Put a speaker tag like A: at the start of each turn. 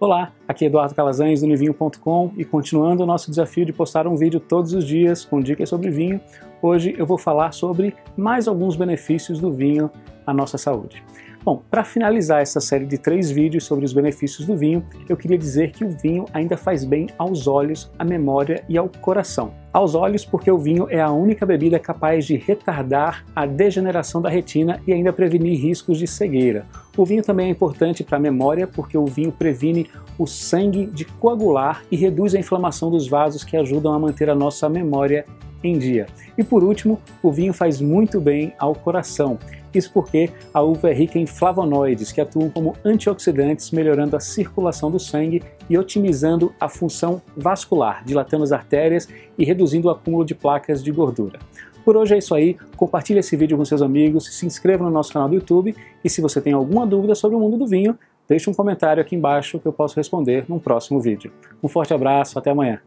A: Olá, aqui é Eduardo Calazans do Nivinho.com e continuando o nosso desafio de postar um vídeo todos os dias com dicas sobre vinho, hoje eu vou falar sobre mais alguns benefícios do vinho à nossa saúde. Bom, para finalizar essa série de três vídeos sobre os benefícios do vinho, eu queria dizer que o vinho ainda faz bem aos olhos, à memória e ao coração. Aos olhos, porque o vinho é a única bebida capaz de retardar a degeneração da retina e ainda prevenir riscos de cegueira. O vinho também é importante para a memória, porque o vinho previne o sangue de coagular e reduz a inflamação dos vasos que ajudam a manter a nossa memória em dia. E por último, o vinho faz muito bem ao coração. Isso porque a uva é rica em flavonoides, que atuam como antioxidantes, melhorando a circulação do sangue e otimizando a função vascular, dilatando as artérias e reduzindo o acúmulo de placas de gordura. Por hoje é isso aí, compartilhe esse vídeo com seus amigos, se inscreva no nosso canal do YouTube e se você tem alguma dúvida sobre o mundo do vinho, deixe um comentário aqui embaixo que eu posso responder num próximo vídeo. Um forte abraço, até amanhã!